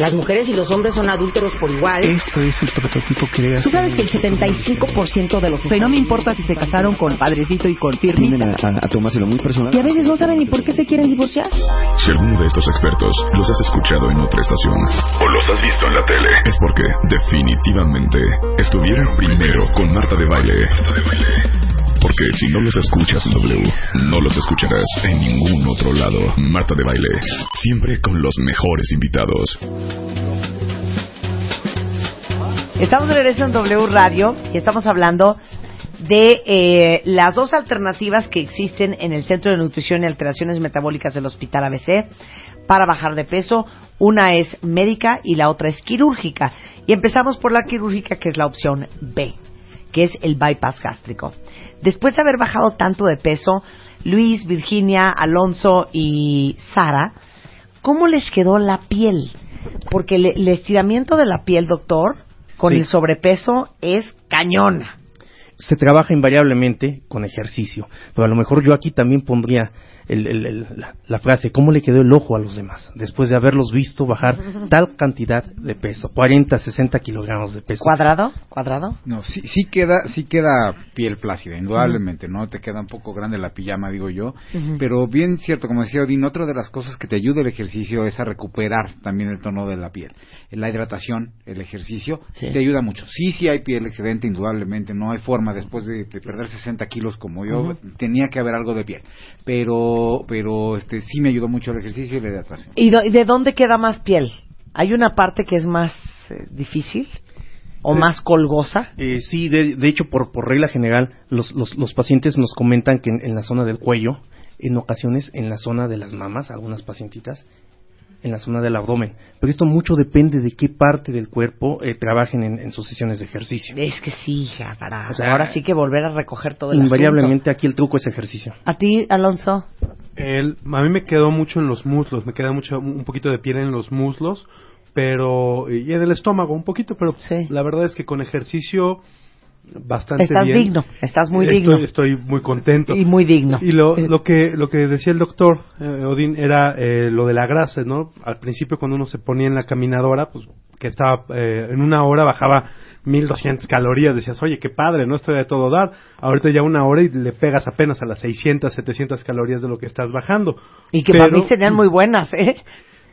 Las mujeres y los hombres son adúlteros por igual. Esto es el prototipo que debe Tú sabes que el 75% de los... O sea, no me importa si se casaron con Padrecito y con. Tienden a, a- a tomárselo muy personal. Y a veces no saben ni por qué se quieren divorciar. Si alguno de estos expertos los has escuchado en otra estación o los has visto en la tele, es porque definitivamente estuvieron primero con Marta de Baile. Porque si no los escuchas en W, no los escucharás en ningún otro lado. Marta de Baile, siempre con los mejores invitados. Estamos de regreso en W Radio y estamos hablando de eh, las dos alternativas que existen en el Centro de Nutrición y Alteraciones Metabólicas del Hospital ABC para bajar de peso. Una es médica y la otra es quirúrgica. Y empezamos por la quirúrgica, que es la opción B, que es el bypass gástrico. Después de haber bajado tanto de peso, Luis, Virginia, Alonso y Sara, ¿cómo les quedó la piel? Porque le- el estiramiento de la piel, doctor, con Sí. el sobrepeso es cañona. se trabaja invariablemente con ejercicio. Pero a lo mejor yo aquí también pondría el- el- el- la, la frase, ¿cómo le quedó el ojo a los demás? Después de haberlos visto bajar tal cantidad de peso, 40, 60 kilogramos de peso. ¿Cuadrado? ¿Cuadrado? No, sí, sí queda, sí queda piel plácida, indudablemente, ¿no? Te queda un poco grande la pijama, digo yo. Pero bien cierto, como decía Odín, otra de las cosas que te ayuda el ejercicio es a recuperar también el tono de la piel. La hidratación, el ejercicio, Sí. te ayuda mucho. Sí, sí hay piel excedente, indudablemente, no hay forma después de, de perder 60 kilos como yo, tenía que haber algo de piel. Pero, pero este sí me ayudó mucho el ejercicio y la hidratación. ¿Y, do- y de dónde queda más piel? ¿Hay una parte que es más eh, difícil o más colgosa? Eh, sí, de, de hecho, por, por regla general, los, los, los pacientes nos comentan que en, en la zona del cuello, en ocasiones en la zona de las mamas, algunas pacientitas, en la zona del abdomen. Pero esto mucho depende de qué parte del cuerpo eh, trabajen en, en sus sesiones de ejercicio. Es que sí, hija, para O sea, ahora sí que volver a recoger todo el Invariablemente aquí el truco es ejercicio. asunto. ¿A ti, Alonso? El, a mí me quedó mucho en los muslos, me queda mucho un poquito de piel en los muslos, pero y en el estómago un poquito, pero Sí. la verdad es que con ejercicio bastante Estás bien. digno, estás muy Estoy- digno. Estoy muy contento. Y muy digno. Y lo, lo que lo que decía el doctor eh, Odín era eh, lo de la grasa, ¿no? Al principio cuando uno se ponía en la caminadora, pues que estaba eh, en una hora bajaba 1200 calorías, decías, "Oye, qué padre, no estoy de todo dar." Ahorita ya una hora y le pegas apenas a las 600, 700 calorías de lo que estás bajando. Y que Pero- para mí serían muy buenas, ¿eh?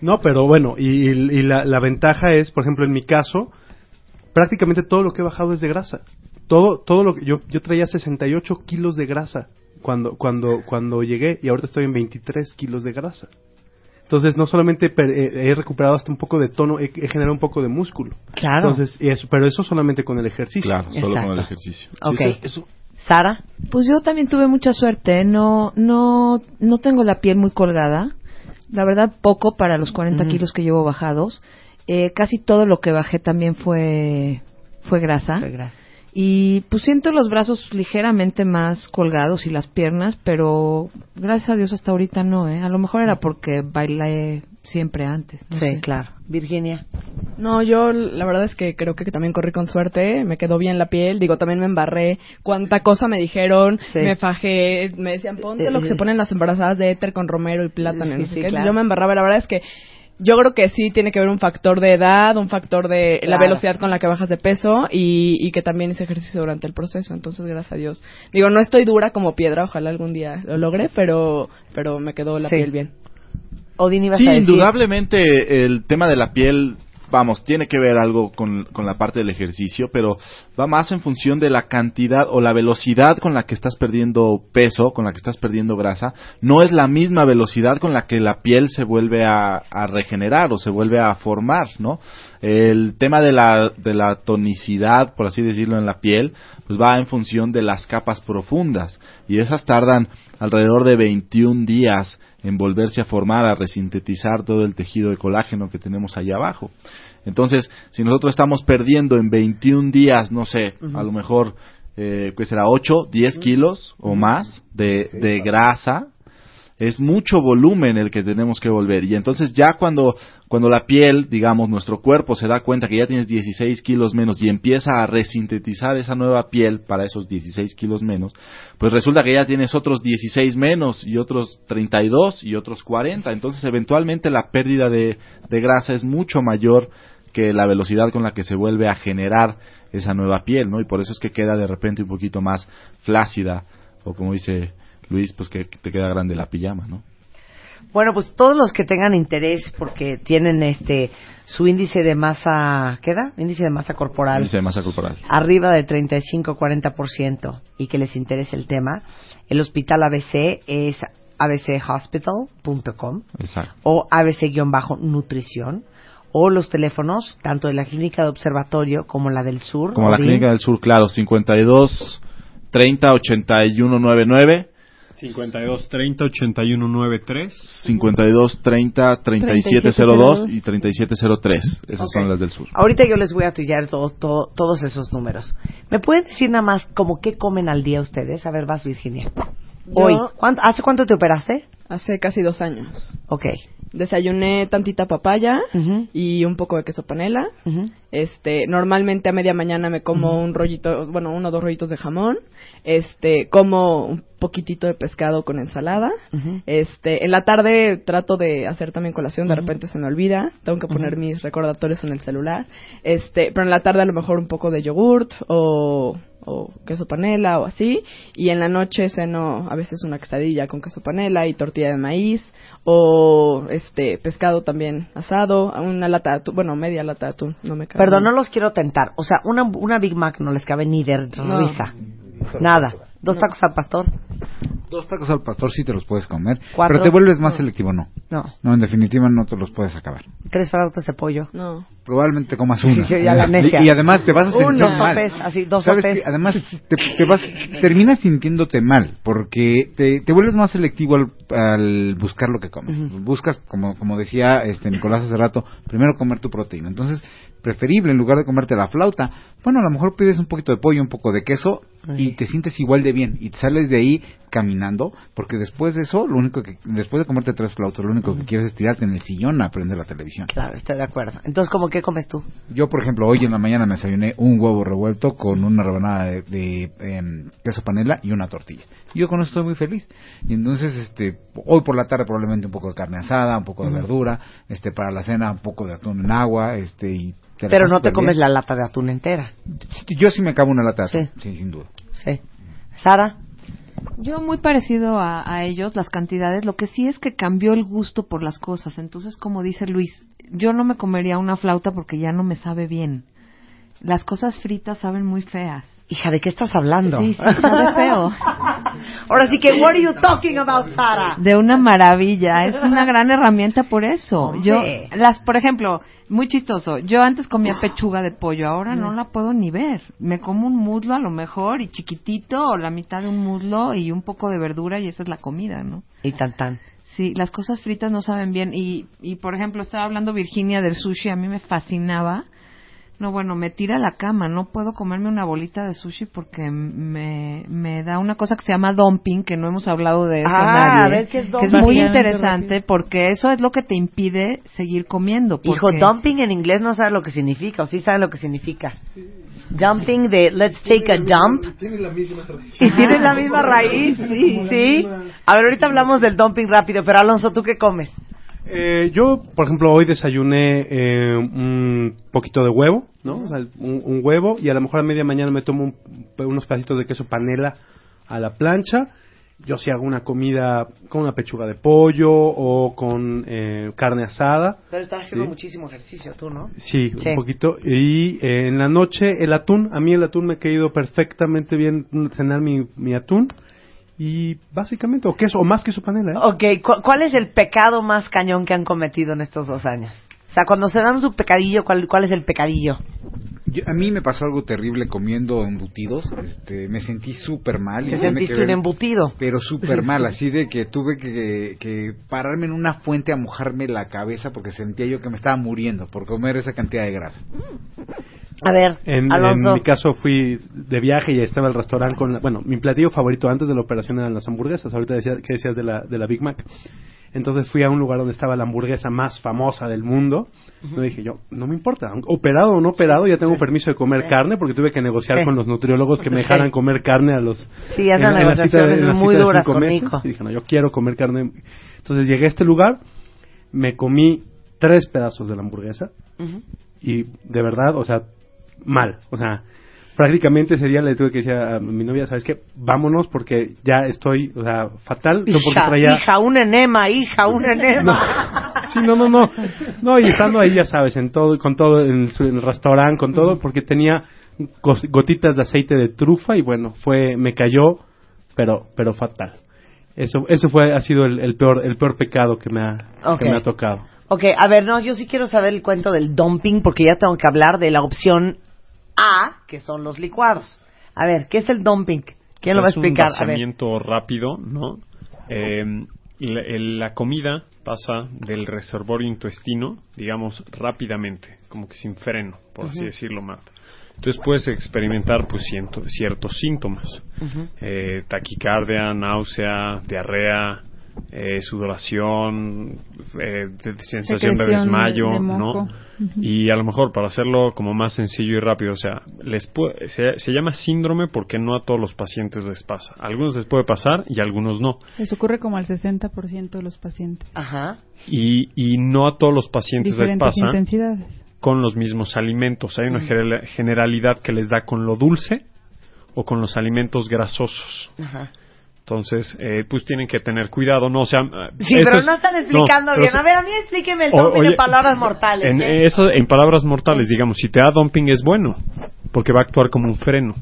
no, pero bueno, y, y la, la ventaja es, por ejemplo, en mi caso, prácticamente todo lo que he bajado es de grasa. Todo, todo lo que yo, yo traía 68 kilos de grasa cuando, cuando, cuando llegué y ahorita estoy en 23 kilos de grasa. Entonces, no solamente per- eh, he recuperado hasta un poco de tono, he, he generado un poco de músculo. Claro. Entonces, y eso, pero eso solamente con el ejercicio. Claro, solo con el ejercicio. Ok. Eso- eso- Sara, Pues yo también tuve mucha suerte. ¿eh? No, no, no tengo la piel muy colgada. La verdad, poco para los 40 Ujú. kilos que llevo bajados. Eh, casi todo lo que bajé también fue, fue grasa. gracias. Y pues siento los brazos ligeramente más colgados y las piernas, pero gracias a Dios hasta ahorita no, ¿eh? A lo mejor era porque bailé siempre antes. no Sí, sé. claro. Virginia. No, yo la verdad es que creo que también corrí con suerte, me quedó bien la piel, digo, también me embarré, cuánta cosa me dijeron, Sí. me fajé, me decían, ponte Eh, lo que se eh. ponen las embarazadas de éter con romero y plátano, Sí, no sé sí, qué. claro. yo me embarraba, la verdad es que yo creo que sí tiene que ver un factor de edad, un factor de la velocidad con la que bajas de peso y, y que también hice ejercicio durante el proceso, entonces gracias a Dios. Digo, no estoy dura como piedra, ojalá algún día lo logre, pero, pero me quedó la Sí. piel bien. Odín, Sí, a decir. indudablemente el tema de la piel, vamos, tiene que ver algo con, con la parte del ejercicio, pero va más en función de la cantidad o la velocidad con la que estás perdiendo peso, con la que estás perdiendo grasa. No es la misma velocidad con la que la piel se vuelve a, a regenerar o se vuelve a formar, ¿no? El tema de la, de la tonicidad, por así decirlo, en la piel, pues va en función de las capas profundas. Y esas tardan alrededor de 21 días en volverse a formar, a resintetizar todo el tejido de colágeno que tenemos allá abajo. Entonces, si nosotros estamos perdiendo en 21 días, no sé, a lo mejor, eh, ¿qué será? 8, 10 kilos o más de, de grasa, es mucho volumen el que tenemos que volver. Y entonces ya cuando, cuando la piel, digamos, nuestro cuerpo se da cuenta que ya tienes 16 kilos menos y empieza a resintetizar esa nueva piel para esos 16 kilos menos, pues resulta que ya tienes otros 16 menos y otros 32 y otros 40. Entonces eventualmente la pérdida de, de grasa es mucho mayor que la velocidad con la que se vuelve a generar esa nueva piel, ¿no? Y por eso es que queda de repente un poquito más flácida o como dice Luis, pues que te queda grande la pijama, ¿no? Bueno, pues todos los que tengan interés porque tienen este su índice de masa, ¿qué da? Índice de masa corporal. Índice de masa corporal. Arriba de 35-40% y que les interese el tema, el hospital ABC es abchospital.com o abc-nutrición o los teléfonos tanto de la clínica de observatorio como la del sur. Como la Odín. clínica del sur, claro, 52 30 81 99 52 30 81 93 52 30 3702 y 3703. Esas Ok. son las del sur. Ahorita yo les voy a tuitear todo, todo- todos esos números. ¿Me pueden decir nada más como qué comen al día ustedes? A ver, vas Virginia. Hoy. ¿Cuánto- ¿Hace cuánto te operaste? Hace casi dos años. Ok. Desayuné tantita papaya y un poco de queso panela. Este, normalmente a media mañana me como un rollito, bueno, uno o dos rollitos de jamón. Este, como un poquitito de pescado con ensalada. Este, en la tarde trato de hacer también colación, de repente se me olvida, tengo que poner mis recordatorios en el celular. Este, pero en la tarde a lo mejor un poco de yogurt o o queso panela o así y en la noche ceno a veces una quesadilla con queso panela y tortilla de maíz o este pescado también asado una lata de atún, bueno media lata de atún no me cabe Perdón, no los quiero tentar. O sea, una, una Big Mac no les cabe ni de No. risa. Nada. Dos tacos al pastor. Dos tacos al pastor sí te los puedes comer, Cuatro. pero te vuelves más No. selectivo, no. No. No, en definitiva no te los puedes acabar. Tres flautas de pollo. No. Probablemente comas una. Sí, sí, ya la necia. y, y además te vas a sentir mal. sopes, así, dos ¿Sabes sopes. Además te, te vas, terminas sintiéndote mal porque te, te vuelves más selectivo al, al buscar lo que comes. Buscas, como, como decía este Nicolás hace rato, primero comer tu proteína. Entonces, preferible en lugar de comerte la flauta, bueno, a lo mejor pides un poquito de pollo, un poco de queso y te sientes igual de bien y te sales de ahí caminando porque después de eso, lo único que después de comerte tres flautas, lo único que quieres es tirarte en el sillón a prender la televisión. Claro, estoy de acuerdo. Entonces, ¿cómo qué comes tú? Yo, por ejemplo, hoy en la mañana me desayuné un huevo revuelto con una rebanada de, de, em, queso panela y una tortilla. Y yo con eso estoy muy feliz. Y entonces, este, hoy por la tarde probablemente un poco de carne asada, un poco de verdura, este, para la cena un poco de atún en agua, este, y Pero no te comes bien. la lata de atún entera. Yo sí me acabo una lata atún, sí, sin duda. Sí. Sara. Yo muy parecido a, a ellos, las cantidades. Lo que sí es que cambió el gusto por las cosas. Entonces, como dice Luis, yo no me comería una flauta porque ya no me sabe bien. Las cosas fritas saben muy feas. Hija, ¿de qué estás hablando? Sí, sí, sabe feo. Ahora sí que, what are you talking about, Sara? De una maravilla, es una gran herramienta por eso. Hombre. Yo, las, por ejemplo, muy chistoso. Yo antes comía pechuga de pollo, ahora no la puedo ni ver. Me como un muslo a lo mejor y chiquitito o la mitad de un muslo y un poco de verdura y esa es la comida, ¿no? Y tan tan. Sí, las cosas fritas no saben bien y, y por ejemplo, estaba hablando Virginia del sushi, a mí me fascinaba. No, bueno, me tira la cama, no puedo comerme una bolita de sushi porque me, me da una cosa que se llama dumping, que no hemos hablado de eso Ah, nadie, a ver, ¿qué es que es dumping? muy interesante porque eso es lo que te impide seguir comiendo. Hijo, porque- dumping en inglés no sabe lo que significa, o sí sabe lo que significa. Dumping de let's take a dump. ¿Y tiene la misma raíz? Sí. ¿Sí? A ver, ahorita hablamos del dumping rápido, pero Alonso, ¿tú qué comes? Eh, yo, por ejemplo, hoy desayuné eh, un poquito de huevo, ¿no? O sea, un, un huevo y a lo mejor a media mañana me tomo un- unos pedacitos de queso panela a la plancha. Yo sí hago una comida con una pechuga de pollo o con eh, carne asada. Pero estás haciendo Sí. muchísimo ejercicio tú, ¿no? Sí, Sí. un poquito. Y eh, en la noche el atún, a mí el atún me ha caído perfectamente bien cenar mi, mi atún. Y básicamente, o queso, o más queso panela. ¿eh? Ok, ¿cu- ¿cuál es el pecado más cañón que han cometido en estos dos años? O sea, cuando se dan su pecadillo, ¿cuál, cuál es el pecadillo? Yo- a mí me pasó algo terrible comiendo embutidos. Este, me sentí súper mal. y ¿Te sentiste que ver- un embutido? Pero súper mal, así de que tuve que, que pararme en una fuente a mojarme la cabeza porque sentía yo que me estaba muriendo por comer esa cantidad de grasa. A ver, En, Alonso. en mi caso fui de viaje y estaba el restaurante con... la- bueno, mi platillo favorito antes de la operación eran las hamburguesas. Ahorita decía, que decías de la, de la Big Mac. Entonces fui a un lugar donde estaba la hamburguesa más famosa del mundo. Yo dije yo, no me importa, operado o no operado, ya tengo permiso de comer Sí. carne porque tuve que negociar Sí. con los nutriólogos que me dejaran comer carne a los... Sí, en- en la cita de- negociaciones en la muy cita de cinco meses. Y dije, no, yo quiero comer carne. Entonces llegué a este lugar, me comí tres pedazos de la hamburguesa y de verdad, o sea, mal, o sea, prácticamente ese día le tuve que decir a mi novia, ¿sabes qué? Vámonos porque ya estoy, o sea, fatal, no porque Hija, traía... hija, un enema, hija, un enema. Sí, no, no, no, no, y estando ahí, ya sabes, en todo, con todo, en, su- en el restaurante, con todo, porque tenía gotitas de aceite de trufa y bueno, fue, me cayó, pero, pero fatal. Eso, eso fue, ha sido el, el peor, el peor pecado que me ha, que me ha tocado. Ok, a ver, no, yo sí quiero saber el cuento del dumping porque ya tengo que hablar de la opción A, que son los licuados. A ver, ¿qué es el dumping? ¿Quién lo va a es explicar? un A ver. vaciamiento rápido, ¿no? Eh, la, el- la comida pasa del reservorio intestino, digamos, rápidamente, como que sin freno, por así decirlo, Marta. Entonces puedes experimentar pues ciento- ciertos síntomas. Eh, taquicardia, náusea, diarrea, eh, sudoración, eh, de- sensación de desmayo, de ¿no? Y a lo mejor para hacerlo como más sencillo y rápido, o sea, les pu- se, se llama síndrome porque no a todos los pacientes les pasa. A algunos les puede pasar y a algunos no. Les ocurre como al 60% de los pacientes. Ajá. Y, y no a todos los pacientes les pasa intensidades. con los mismos alimentos. Hay una Mm. general- generalidad que les da con lo dulce o con los alimentos grasosos. Ajá. Entonces, eh, pues tienen que tener cuidado, ¿no? O sea, Sí, esto pero es- no están explicando pero bien. A ver, a mí explíqueme el dumping oye, en palabras mortales. En, ¿eh? eso, en palabras mortales, digamos, si te da dumping es bueno, porque va a actuar como un freno.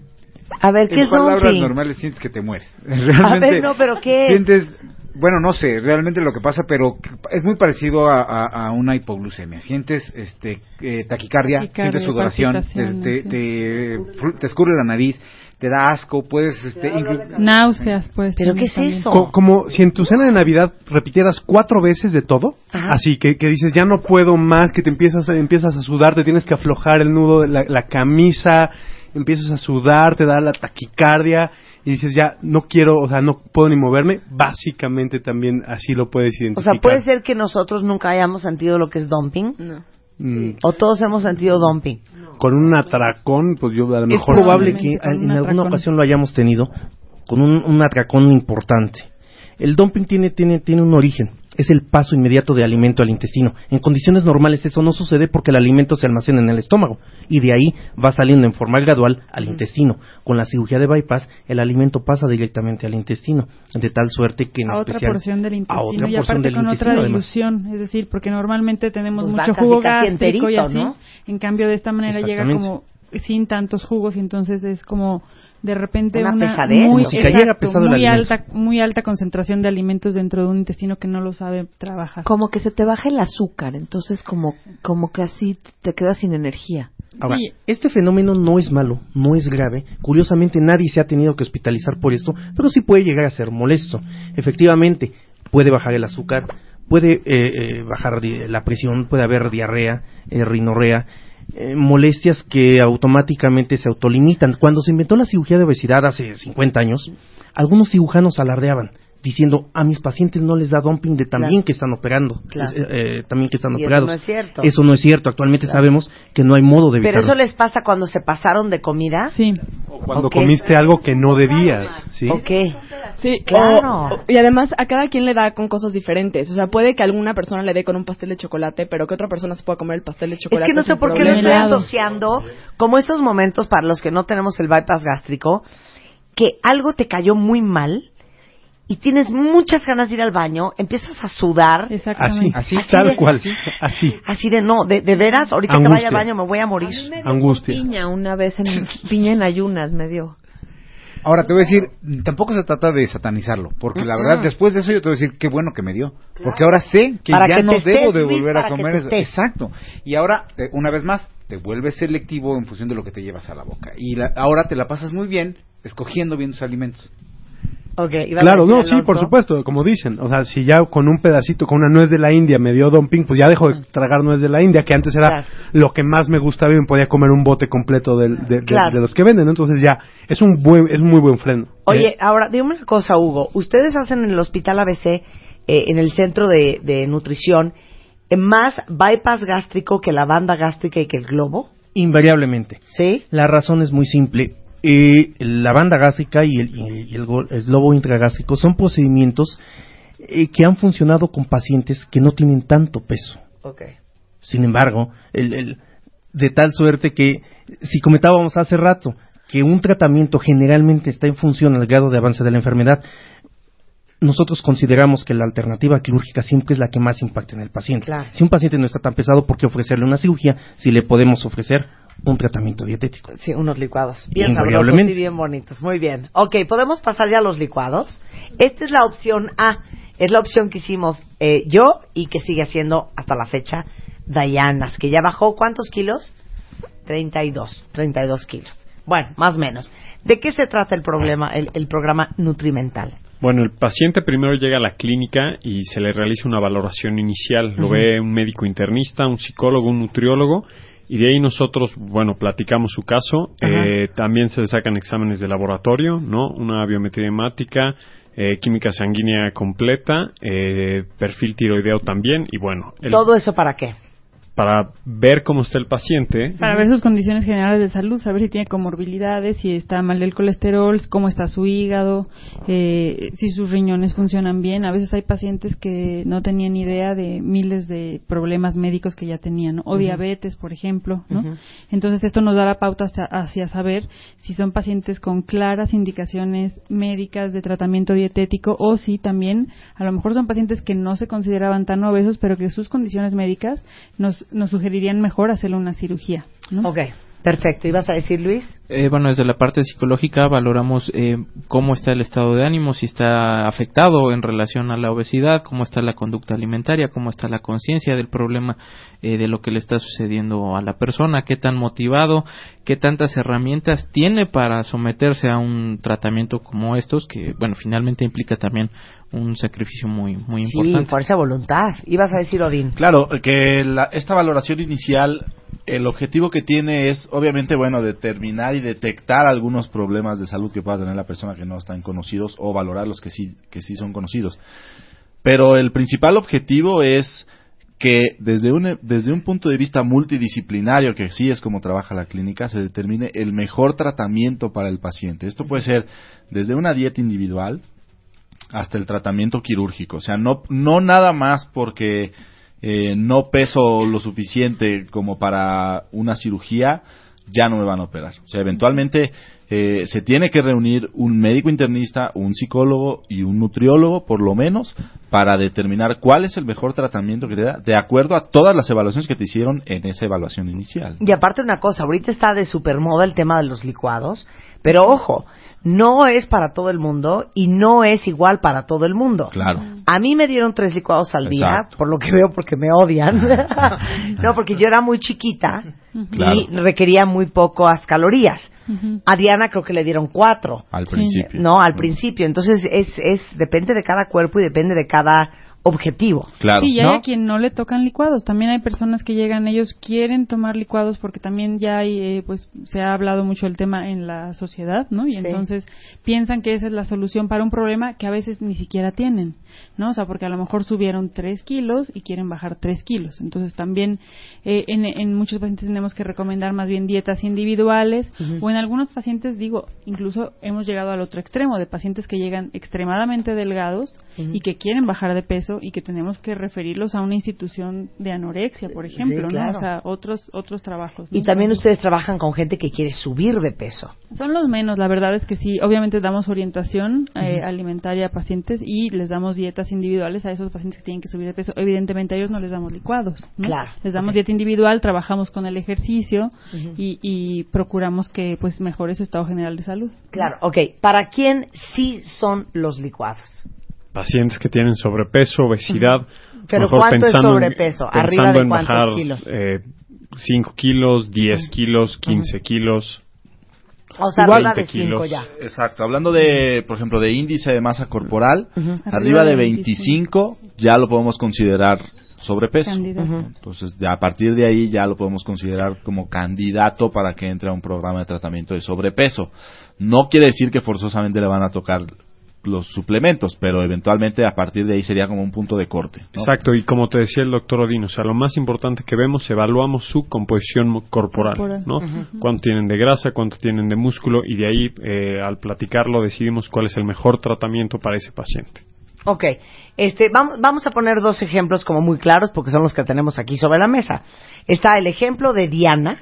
A ver, ¿qué en es palabras dumping? normales sientes que te mueres. Realmente A ver, no, pero ¿qué es? sientes, bueno, no sé, realmente lo que pasa, pero es muy parecido a, a- a una hipoglucemia. Sientes este eh, taquicardia, Taquicardia, sientes sudoración, te, te, sí. te, te escurre la nariz, te da asco, puedes este, Náuseas, pues. ¿Pero qué es también. eso? Co- como si en tu cena de Navidad repitieras cuatro veces de todo, Ajá. así que, que dices ya no puedo más, que te empiezas a, empiezas a sudar, te tienes que aflojar el nudo de la, la camisa, empiezas a sudar, te da la taquicardia y dices ya no quiero, o sea, no puedo ni moverme, básicamente también así lo puedes O identificar. sea, puede ser que nosotros nunca hayamos sentido lo que es dumping. Mm, O todos hemos sentido dumping. Con un atracón, pues yo a lo Es mejor probable que en alguna ocasión lo hayamos tenido con un, un atracón importante. El dumping tiene, tiene, tiene un origen. Es el paso inmediato de alimento al intestino. En condiciones normales eso no sucede porque el alimento se almacena en el estómago y de ahí va saliendo en forma gradual al intestino. Con la cirugía de bypass el alimento pasa directamente al intestino, de tal suerte que en a otra especial porción del a intestino otra y porción del con intestino, otra además. dilución, es decir, porque normalmente tenemos Pues mucho jugo casi gástrico y enterito, así, ¿no? en cambio de esta manera llega como sin tantos jugos y entonces es como de repente Una una, pesadez, muy, si exacto, muy alta muy alta concentración de alimentos dentro de un intestino que no lo sabe trabajar. Como que se te baja el azúcar, entonces como, como que así te quedas sin energía. Ahora, Sí. este fenómeno no es malo, no es grave. Curiosamente, nadie se ha tenido que hospitalizar por esto, pero sí puede llegar a ser molesto. Efectivamente, puede bajar el azúcar, puede eh, eh, bajar la presión, puede haber diarrea, eh, rinorrea, eh, molestias que automáticamente se autolimitan. Cuando se inventó la cirugía de obesidad hace 50 años, algunos cirujanos alardeaban diciendo a mis pacientes no les da dumping de también Claro. que están operando, Claro. eh, eh, también que están Y eso operados. no es cierto. Eso no es cierto. Actualmente sabemos que no hay modo de Pero evitarlo. eso les pasa cuando se pasaron de comida. Sí. cuando Ok. comiste algo que no debías, ¿sí? Ok. Sí, Claro. o- o- y además a cada quien le da con cosas diferentes. O sea, puede que alguna persona le dé con un pastel de chocolate, pero que otra persona se pueda comer el pastel de Es chocolate. que no sé por qué lo estoy asociando como esos momentos para los que no tenemos el bypass gástrico, que algo te cayó muy mal y tienes muchas ganas de ir al baño, empiezas a sudar, Así, así, Así tal de- cual, así. así de no, de, de veras, ahorita que vaya al baño me voy a morir. Angustia. Piña una vez en piña en ayunas me dio. Ahora te voy a decir, tampoco se trata de satanizarlo, porque la verdad después de eso yo te voy a decir qué bueno que me dio, porque ahora sé que Para ya que no debo de volver a comer eso. estés. Exacto. Y ahora una vez más te vuelves selectivo en función de lo que te llevas a la boca y la- ahora te la pasas muy bien escogiendo bien tus alimentos. Claro, no, sí, por supuesto, como dicen. O sea, si ya con un pedacito, con una nuez de la India me dio dumping, pues ya dejo de tragar nuez de la India, que antes era Claro. lo que más me gustaba y me podía comer un bote completo del- de, de- Claro. de los que venden. ¿no? Entonces ya, es un buen, es un muy buen freno. Oye, Eh, ahora, dime una cosa, Hugo. Ustedes hacen en el Hospital ABC, eh, en el Centro de, de Nutrición, eh, más bypass gástrico que la banda gástrica y que el globo. Invariablemente. ¿Sí? La razón es muy simple. Eh, la banda gástrica y el, y el el globo intragástrico son procedimientos eh, que han funcionado con pacientes que no tienen tanto peso. Sin embargo, el, el- de tal suerte que, si comentábamos hace rato, que un tratamiento generalmente está en función al grado de avance de la enfermedad, nosotros consideramos que la alternativa quirúrgica siempre es la que más impacta en el paciente. Claro. Si un paciente no está tan pesado, ¿por qué ofrecerle una cirugía si le podemos ofrecer un tratamiento dietético? Sí, unos licuados. Bien sabrosos y bien bonitos. Muy bien. Ok, podemos pasar ya a los licuados. Esta es la opción A. Es la opción que hicimos eh, yo y que sigue haciendo hasta la fecha Dayanas, que ya bajó ¿cuántos kilos? 32, 32 kilos. Bueno, más o menos. ¿De qué se trata el problema, el, el programa Nutrimental? Bueno, el paciente primero llega a la clínica y se le realiza una valoración inicial. Lo ve un médico internista, un psicólogo, un nutriólogo. Y de ahí nosotros, bueno, platicamos su caso. Eh, también se le sacan exámenes de laboratorio, ¿no? Una biometría hemática, eh, química sanguínea completa, eh, perfil tiroideo también. Y bueno, el- ¿Todo eso para qué? Para ver cómo está el paciente. Para ver sus condiciones generales de salud, saber si tiene comorbilidades, si está mal el colesterol, cómo está su hígado, eh, si sus riñones funcionan bien. A veces hay pacientes que no tenían idea de miles de problemas médicos que ya tenían, ¿no? o diabetes, por ejemplo. ¿no? Entonces esto nos da la pauta hacia, hacia saber si son pacientes con claras indicaciones médicas de tratamiento dietético o si también a lo mejor son pacientes que no se consideraban tan obesos, pero que sus condiciones médicas nos, nos sugerirían mejor hacerle una cirugía. ¿no? Ok, perfecto. ¿Ibas a decir, Luis? Eh, bueno, desde la parte psicológica valoramos eh, cómo está el estado de ánimo, si está afectado en relación a la obesidad, cómo está la conducta alimentaria, cómo está la conciencia del problema eh, de lo que le está sucediendo a la persona, qué tan motivado, qué tantas herramientas tiene para someterse a un tratamiento como estos, que bueno, finalmente implica también un sacrificio muy muy Sí, importante. fuerza de voluntad. Ibas a decir, Odín. Claro, que la- esta valoración inicial, el objetivo que tiene es, obviamente, bueno, determinar y detectar algunos problemas de salud que pueda tener la persona que no están conocidos o valorar los que sí, que sí son conocidos. Pero el principal objetivo es que desde un, desde un punto de vista multidisciplinario, que sí es como trabaja la clínica, se determine el mejor tratamiento para el paciente. Esto puede ser desde una dieta individual hasta el tratamiento quirúrgico. O sea, no, no nada más porque eh, no peso lo suficiente como para una cirugía, ya no me van a operar. O sea, eventualmente eh, se tiene que reunir un médico internista, un psicólogo y un nutriólogo, por lo menos, para determinar cuál es el mejor tratamiento que te da, de acuerdo a todas las evaluaciones que te hicieron en esa evaluación inicial. Y aparte una cosa, ahorita está de supermoda el tema de los licuados, pero ojo, no es para todo el mundo y no es igual para todo el mundo. Claro. A mí me dieron tres licuados al día, Exacto. por lo que veo porque me odian. no, porque yo era muy chiquita y requería muy pocas calorías. A Diana creo que le dieron cuatro. Al principio. No, al principio. Entonces es, es depende de cada cuerpo y depende de cada objetivo. Claro. Sí, y hay ¿no? a quien no le tocan licuados. También hay personas que llegan, ellos quieren tomar licuados porque también ya hay, eh, pues, se ha hablado mucho el tema en la sociedad, ¿no? Y Sí. entonces piensan que esa es la solución para un problema que a veces ni siquiera tienen, ¿no? O sea, porque a lo mejor subieron tres kilos y quieren bajar tres kilos. Entonces también eh, en, en muchos pacientes tenemos que recomendar más bien dietas individuales o en algunos pacientes, digo, incluso hemos llegado al otro extremo de pacientes que llegan extremadamente delgados y que quieren bajar de peso y que tenemos que referirlos a una institución de anorexia, por ejemplo, claro. O sea, otros otros trabajos. ¿no? Y también ustedes trabajan con gente que quiere subir de peso. son los menos, la verdad es que sí. Obviamente damos orientación eh, alimentaria a pacientes y les damos dietas individuales a esos pacientes que tienen que subir de peso. Evidentemente a ellos no les damos licuados. ¿no? Claro, Les damos dieta individual, trabajamos con el ejercicio y, y procuramos que pues mejore su estado general de salud. Claro, ok. ¿Para quién sí son los licuados? Pacientes que tienen sobrepeso, obesidad. Pero mejor ¿cuánto es pensando en- sobrepeso? ¿Arriba Pensando de en cuántos bajar kilos? eh, 5 kilos, 10 kilos, 15 kilos. O sea, Igual, arriba de 5 ya. Exacto, hablando de, por ejemplo, de índice de masa corporal, arriba de 25 ya lo podemos considerar sobrepeso. Entonces, ya a partir de ahí ya lo podemos considerar como candidato para que entre a un programa de tratamiento de sobrepeso. No quiere decir que forzosamente le van a tocar los suplementos, pero eventualmente a partir de ahí sería como un punto de corte. ¿no? Exacto, y como te decía el doctor Odino, o sea, lo más importante que vemos, evaluamos su composición corporal, Corporal. ¿no? Cuánto tienen de grasa, cuánto tienen de músculo, y de ahí, eh, al platicarlo, decidimos cuál es el mejor tratamiento para ese paciente. Ok, este, vamos, vamos a poner dos ejemplos como muy claros porque son los que tenemos aquí sobre la mesa. Está el ejemplo de Diana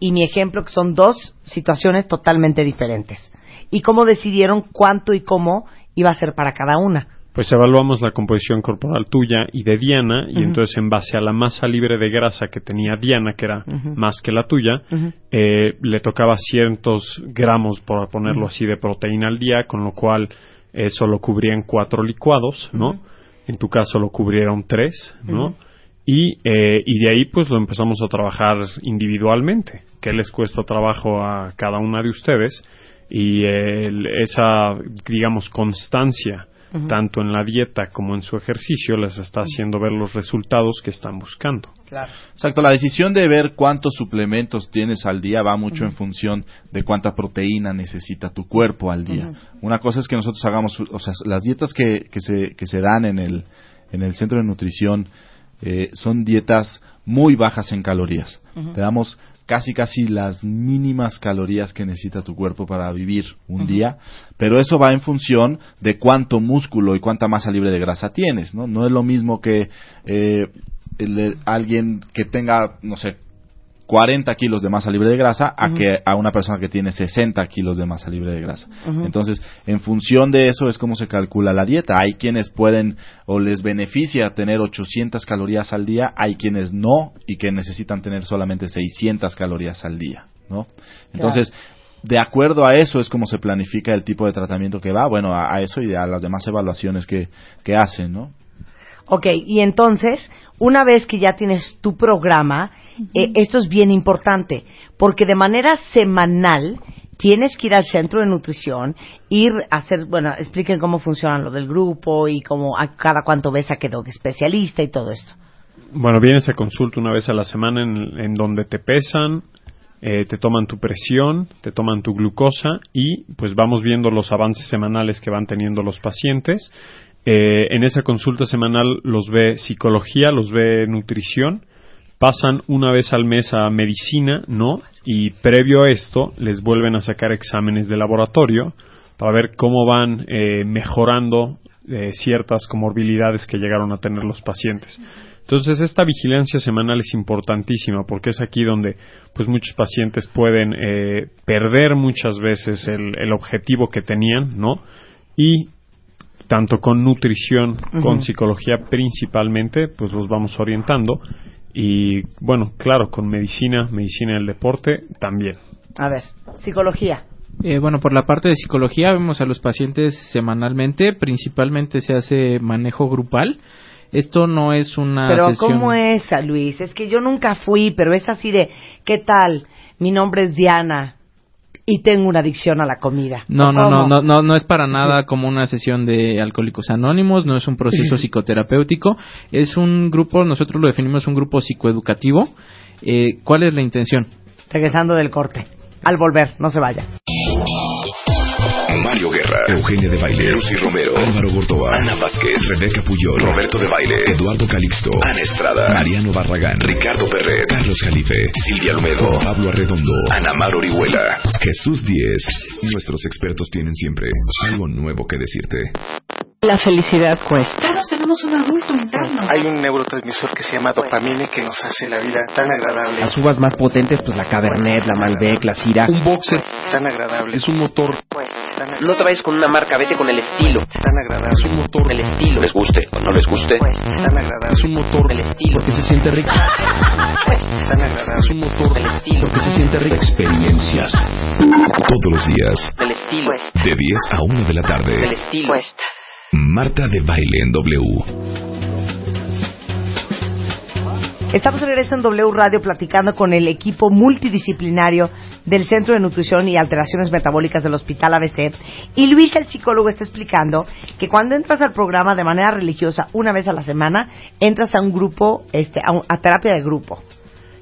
y mi ejemplo que son dos situaciones totalmente diferentes. Y cómo decidieron cuánto y cómo iba a ser para cada una. Pues evaluamos la composición corporal tuya y de Diana, y entonces en base a la masa libre de grasa que tenía Diana, que era más que la tuya, eh, le tocaba ciertos gramos, por ponerlo así, de proteína al día, con lo cual eso lo cubrían cuatro licuados, ¿no? En tu caso lo cubrieron tres, ¿no? Y, eh, y de ahí pues lo empezamos a trabajar individualmente, que les cuesta trabajo a cada una de ustedes y el- esa, digamos, constancia tanto en la dieta como en su ejercicio les está haciendo ver los resultados que están buscando. Exacto, la decisión de ver cuántos suplementos tienes al día va mucho en función de cuánta proteína necesita tu cuerpo al día. Una cosa es que nosotros hagamos, o sea, las dietas que, que, se, que se dan en el, en el centro de nutrición eh, son dietas muy bajas en calorías. Te damos casi casi las mínimas calorías que necesita tu cuerpo para vivir un día, pero eso va en función de cuánto músculo y cuánta masa libre de grasa tienes, ¿no? No es lo mismo que eh, el- alguien que tenga, no sé, 40 kilos de masa libre de grasa a que a una persona que tiene 60 kilos de masa libre de grasa. Entonces, en función de eso es como se calcula la dieta. Hay quienes pueden o les beneficia tener 800 calorías al día, hay quienes no y que necesitan tener solamente 600 calorías al día, ¿no? Entonces, de acuerdo a eso es como se planifica el tipo de tratamiento que va, bueno, a, a eso y a las demás evaluaciones que, que hacen, ¿no? Ok, y entonces, una vez que ya tienes tu programa, eh, esto es bien importante, porque de manera semanal tienes que ir al centro de nutrición, ir a hacer, bueno, expliquen cómo funciona lo del grupo y cómo a cada cuánto ves a qué dog especialista y todo esto. Bueno, vienes a consulta una vez a la semana en, en donde te pesan, eh, te toman tu presión, te toman tu glucosa y pues vamos viendo los avances semanales que van teniendo los pacientes. Eh, en esa consulta semanal los ve psicología, los ve nutrición, pasan una vez al mes a medicina, ¿no? Y previo a esto les vuelven a sacar exámenes de laboratorio para ver cómo van eh, mejorando eh, ciertas comorbilidades que llegaron a tener los pacientes. Entonces esta vigilancia semanal es importantísima porque es aquí donde pues muchos pacientes pueden eh, perder muchas veces el, el objetivo que tenían, ¿no? Y tanto con nutrición, con psicología principalmente, pues los vamos orientando y bueno, claro, con medicina, medicina del deporte también. A ver, psicología. Eh, bueno, por la parte de psicología vemos a los pacientes semanalmente, principalmente se hace manejo grupal. Esto no es una Pero sesión... ¿cómo es, Luis? Es que yo nunca fui, pero es así de, ¿qué tal? Mi nombre es Diana y tengo una adicción a la comida. No, ¿O no, no, no, no, no es para nada como una sesión de alcohólicos anónimos, no es un proceso psicoterapéutico, es un grupo, nosotros lo definimos un grupo psicoeducativo. Eh, ¿Cuál es la intención? Regresando del corte. Al volver, no se vaya. Mario Guerra, Eugenia de Baile, Lucy Romero, Álvaro Gordoa, Ana Vázquez, Rebeca Puyol, Roberto de Baile, Eduardo Calixto, Ana Estrada, Mariano Barragán, Ricardo Perret, Carlos Jalife, Silvia Almedo, Pablo Arredondo, Ana Mar Orihuela, Jesús Díez. Nuestros expertos tienen siempre algo nuevo que decirte. La felicidad cuesta. Todos tenemos un adulto interno. Hay un neurotransmisor que se llama dopamina que nos hace la vida tan agradable. Las uvas más potentes, pues la Cabernet, la Malbec, la Syrah. Un boxer tan agradable. Es un motor. Tan, No te vayas con una marca, vete con el estilo. tan agradable. Es un motor. El estilo. Les guste o no les guste. Tan agradable. Es un motor. El estilo. Porque se siente rico. Tan agradable. Es un motor. El estilo. Porque se siente rico. Experiencias. Todos los días. El estilo. De 10 a 1 de la tarde. El estilo. Marta de Baile en W. Estamos de regreso en W Radio platicando con el equipo multidisciplinario del Centro de Nutrición y Alteraciones Metabólicas del Hospital ABC. Y Luis, el psicólogo, está explicando que cuando entras al programa de manera religiosa una vez a la semana, entras a un grupo, este, a, a terapia de grupo.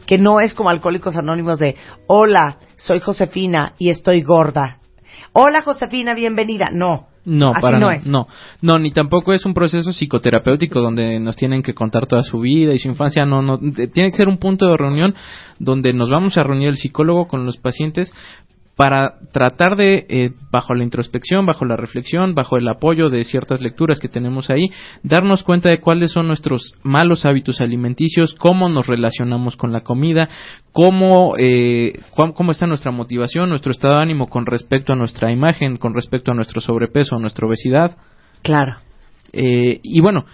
Que no es como Alcohólicos Anónimos de, hola, soy Josefina y estoy gorda. Hola, Josefina, bienvenida. No. No, Así para no es. no, no, ni tampoco es un proceso psicoterapéutico donde nos tienen que contar toda su vida y su infancia, no, no, de- tiene que ser un punto de reunión donde nos vamos a reunir el psicólogo con los pacientes para tratar de, eh, bajo la introspección, bajo la reflexión, bajo el apoyo de ciertas lecturas que tenemos ahí, darnos cuenta de cuáles son nuestros malos hábitos alimenticios, cómo nos relacionamos con la comida, cómo, eh, cómo está nuestra motivación, nuestro estado de ánimo con respecto a nuestra imagen, con respecto a nuestro sobrepeso, a nuestra obesidad. Claro. Eh, y bueno,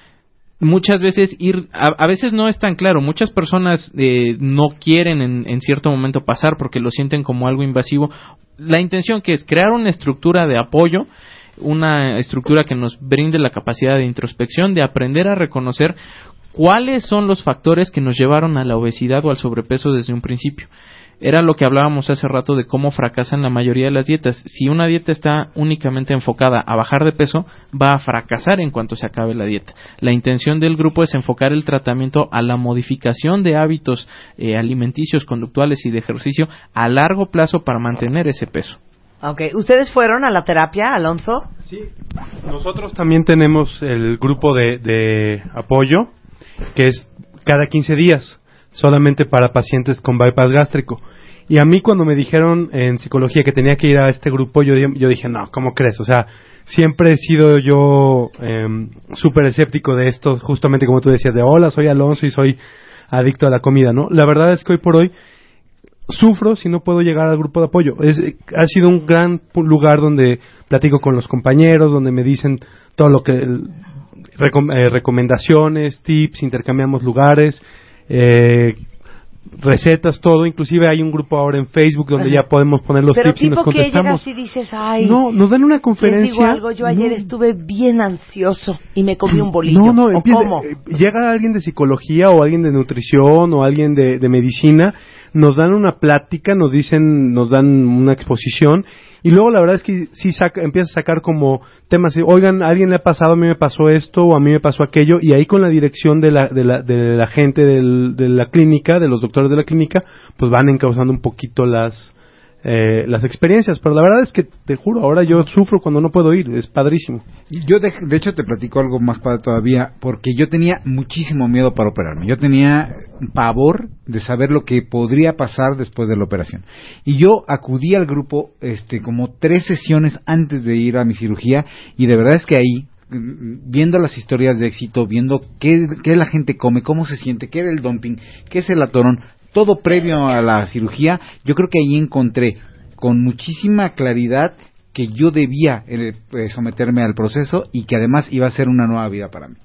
muchas veces ir, a, a veces no es tan claro, muchas personas eh, no quieren en, en cierto momento pasar porque lo sienten como algo invasivo. La intención que es crear una estructura de apoyo, una estructura que nos brinde la capacidad de introspección, de aprender a reconocer cuáles son los factores que nos llevaron a la obesidad o al sobrepeso desde un principio. Era lo que hablábamos hace rato de cómo fracasan la mayoría de las dietas. Si una dieta está únicamente enfocada a bajar de peso, va a fracasar en cuanto se acabe la dieta. La intención del grupo es enfocar el tratamiento a la modificación de hábitos eh, alimenticios, conductuales y de ejercicio a largo plazo para mantener ese peso. Ok, ¿ustedes fueron a la terapia, Alonso? Sí. Nosotros también tenemos el grupo de, de apoyo, que es cada 15 días, solamente para pacientes con bypass gástrico. Y a mí cuando me dijeron en psicología que tenía que ir a este grupo, yo, di- yo dije, no, ¿cómo crees? O sea, siempre he sido yo em, súper escéptico de esto, justamente como tú decías, de hola, soy Alonso y soy adicto a la comida, ¿no? La verdad es que hoy por hoy sufro si no puedo llegar al grupo de apoyo. Es, ha sido un gran lugar donde platico con los compañeros, donde me dicen todo lo que eh, recomendaciones, tips, intercambiamos lugares, eh, recetas, todo. Inclusive hay un grupo ahora en Facebook donde Ajá. ya podemos poner los Pero tips y nos que contestamos. llegas y dices, ay. No, nos dan una conferencia. digo algo, yo ayer No. estuve bien ansioso y me comí un bolillo. No, no, ¿O empieza- eh, llega alguien de psicología o alguien de nutrición o alguien de, de medicina, nos dan una plática, nos dicen, nos dan una exposición y luego la verdad es que sí saca, empieza a sacar como temas, oigan, a alguien le ha pasado, a mí me pasó esto o a mí me pasó aquello y ahí con la dirección de la, de la, de la gente de la clínica, de los doctores de la clínica, pues van encauzando un poquito las, eh, las experiencias, pero la verdad es que te juro, ahora yo sufro cuando no puedo ir, es padrísimo. Yo de, de hecho te platico algo más padre todavía, porque yo tenía muchísimo miedo para operarme. Yo tenía pavor de saber lo que podría pasar después de la operación. Y yo acudí al grupo este como tres sesiones antes de ir a mi cirugía y de verdad es que ahí mm, viendo las historias de éxito, viendo qué, qué la gente come, cómo se siente, qué era el dumping, qué es el atorón, todo previo a la cirugía, yo creo que ahí encontré con muchísima claridad que yo debía eh, eh, someterme al proceso y que además iba a ser una nueva vida para mí.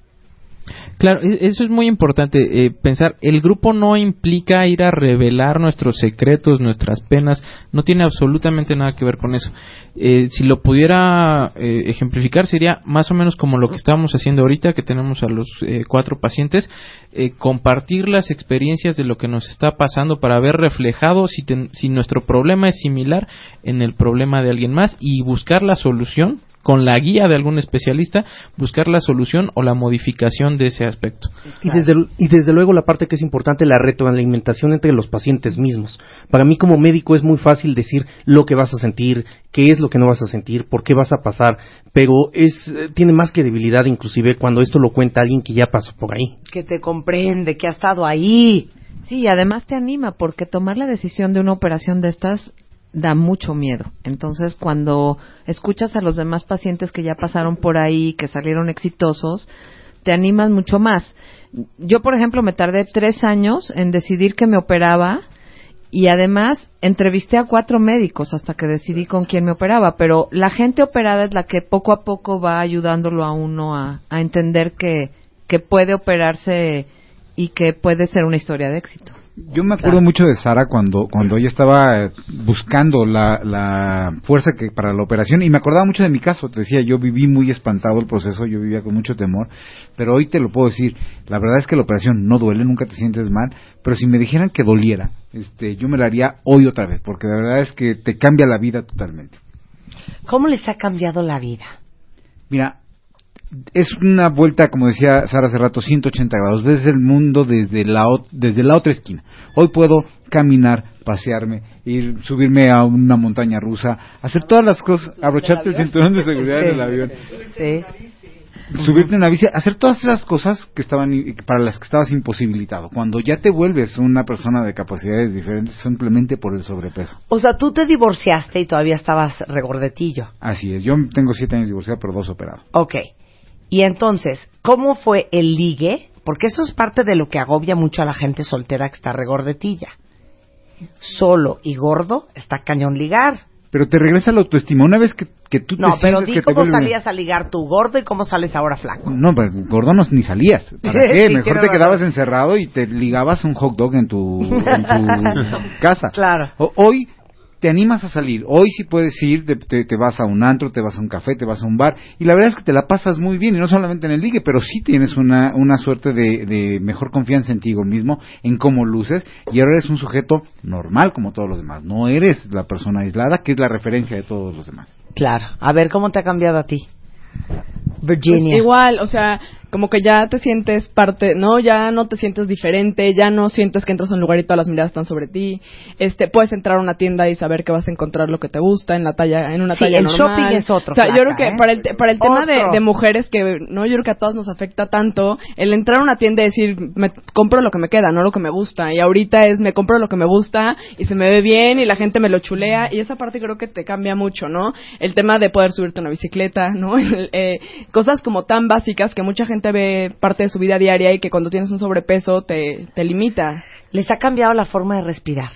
Claro, e- eso es muy importante eh, pensar. El grupo no implica ir a revelar nuestros secretos, nuestras penas. No tiene absolutamente nada que ver con eso. Eh, si lo pudiera eh, ejemplificar sería más o menos como lo que estamos haciendo ahorita, que tenemos a los eh, cuatro pacientes, eh, compartir las experiencias de lo que nos está pasando para ver reflejado si, ten- si nuestro problema es similar en el problema de alguien más y buscar la solución con la guía de algún especialista, buscar la solución o la modificación de ese aspecto. Y desde, y desde luego la parte que es importante, la retroalimentación entre los pacientes mismos. Para mí como médico es muy fácil decir lo que vas a sentir, qué es lo que no vas a sentir, por qué vas a pasar, pero es eh, tiene más credibilidad inclusive cuando esto lo cuenta alguien que ya pasó por ahí. Que te comprende, que ha estado ahí. Sí, y además te anima porque tomar la decisión de una operación de estas da mucho miedo. Entonces, cuando escuchas a los demás pacientes que ya pasaron por ahí, que salieron exitosos, te animas mucho más. Yo, por ejemplo, me tardé tres años en decidir que me operaba y además entrevisté a cuatro médicos hasta que decidí con quién me operaba, pero la gente operada es la que poco a poco va ayudándolo a uno a, entender que, que puede operarse y que puede ser una historia de éxito. Yo me acuerdo mucho de Sara cuando cuando ella estaba eh, buscando la, la fuerza que para la operación y me acordaba mucho de mi caso. Te decía, yo viví muy espantado el proceso, yo vivía con mucho temor, pero hoy te lo puedo decir. La verdad es que la operación no duele, nunca te sientes mal, pero si me dijeran que doliera, este, yo me la haría hoy otra vez, porque la verdad es que te cambia la vida totalmente. ¿Cómo les ha cambiado la vida? Mira, es una vuelta, como decía Sara hace rato, 180 grados. Ves el mundo desde la, desde la otra esquina. Hoy puedo caminar, pasearme, ir, subirme a una montaña rusa, hacer todas las cosas, abrocharte el cinturón de seguridad en el avión, Sí. subirte en una bici, hacer todas esas cosas que estaban para las que estabas imposibilitado. Cuando ya te vuelves una persona de capacidades diferentes simplemente por el sobrepeso. O sea, tú te divorciaste y todavía estabas regordetillo. Así es. Yo tengo siete años divorciado, pero dos operados. Ok. Y entonces, ¿cómo fue el ligue? Porque eso es parte de lo que agobia mucho a la gente soltera que está regordetilla. Solo y gordo está cañón ligar. Pero te regresa la autoestima. Una vez que, que tú te No, pero sientes di que te cómo vuelve- salías a ligar tú gordo y cómo sales ahora flaco. No, pues gordo no, ni salías. ¿Para qué? Sí, Mejor te quedabas encerrado y te ligabas un hot dog en tu, en tu casa. Claro. O- hoy te animas a salir. Hoy sí puedes ir, te, te- te vas a un antro, te vas a un café, te vas a un bar. Y la verdad es que te la pasas muy bien. Y no solamente en el ligue, pero sí tienes una, una suerte de, de mejor confianza en ti mismo, en cómo luces. Y ahora eres un sujeto normal como todos los demás. No eres la persona aislada que es la referencia de todos los demás. Claro. A ver, ¿cómo te ha cambiado a ti? Pues Virginia. igual, o sea, como que ya te sientes parte, no, ya no te sientes diferente, ya no sientes que entras a un lugar y todas las miradas están sobre ti. Este, puedes entrar a una tienda y saber que vas a encontrar lo que te gusta en la talla, en una Sí, talla el normal. shopping es otro, O sea, yo creo que ¿eh? para el te- para el tema de, de mujeres que no, yo creo que a todas nos afecta tanto el entrar a una tienda y decir, me compro lo que me queda, no lo que me gusta. Y ahorita es me compro lo que me gusta y se me ve bien y la gente me lo chulea y esa parte creo que te cambia mucho, ¿no? El tema de poder subirte a una bicicleta, ¿no? Eh, cosas como tan básicas que mucha gente ve parte de su vida diaria y que cuando tienes un sobrepeso te, te limita. Les ha cambiado la forma de respirar.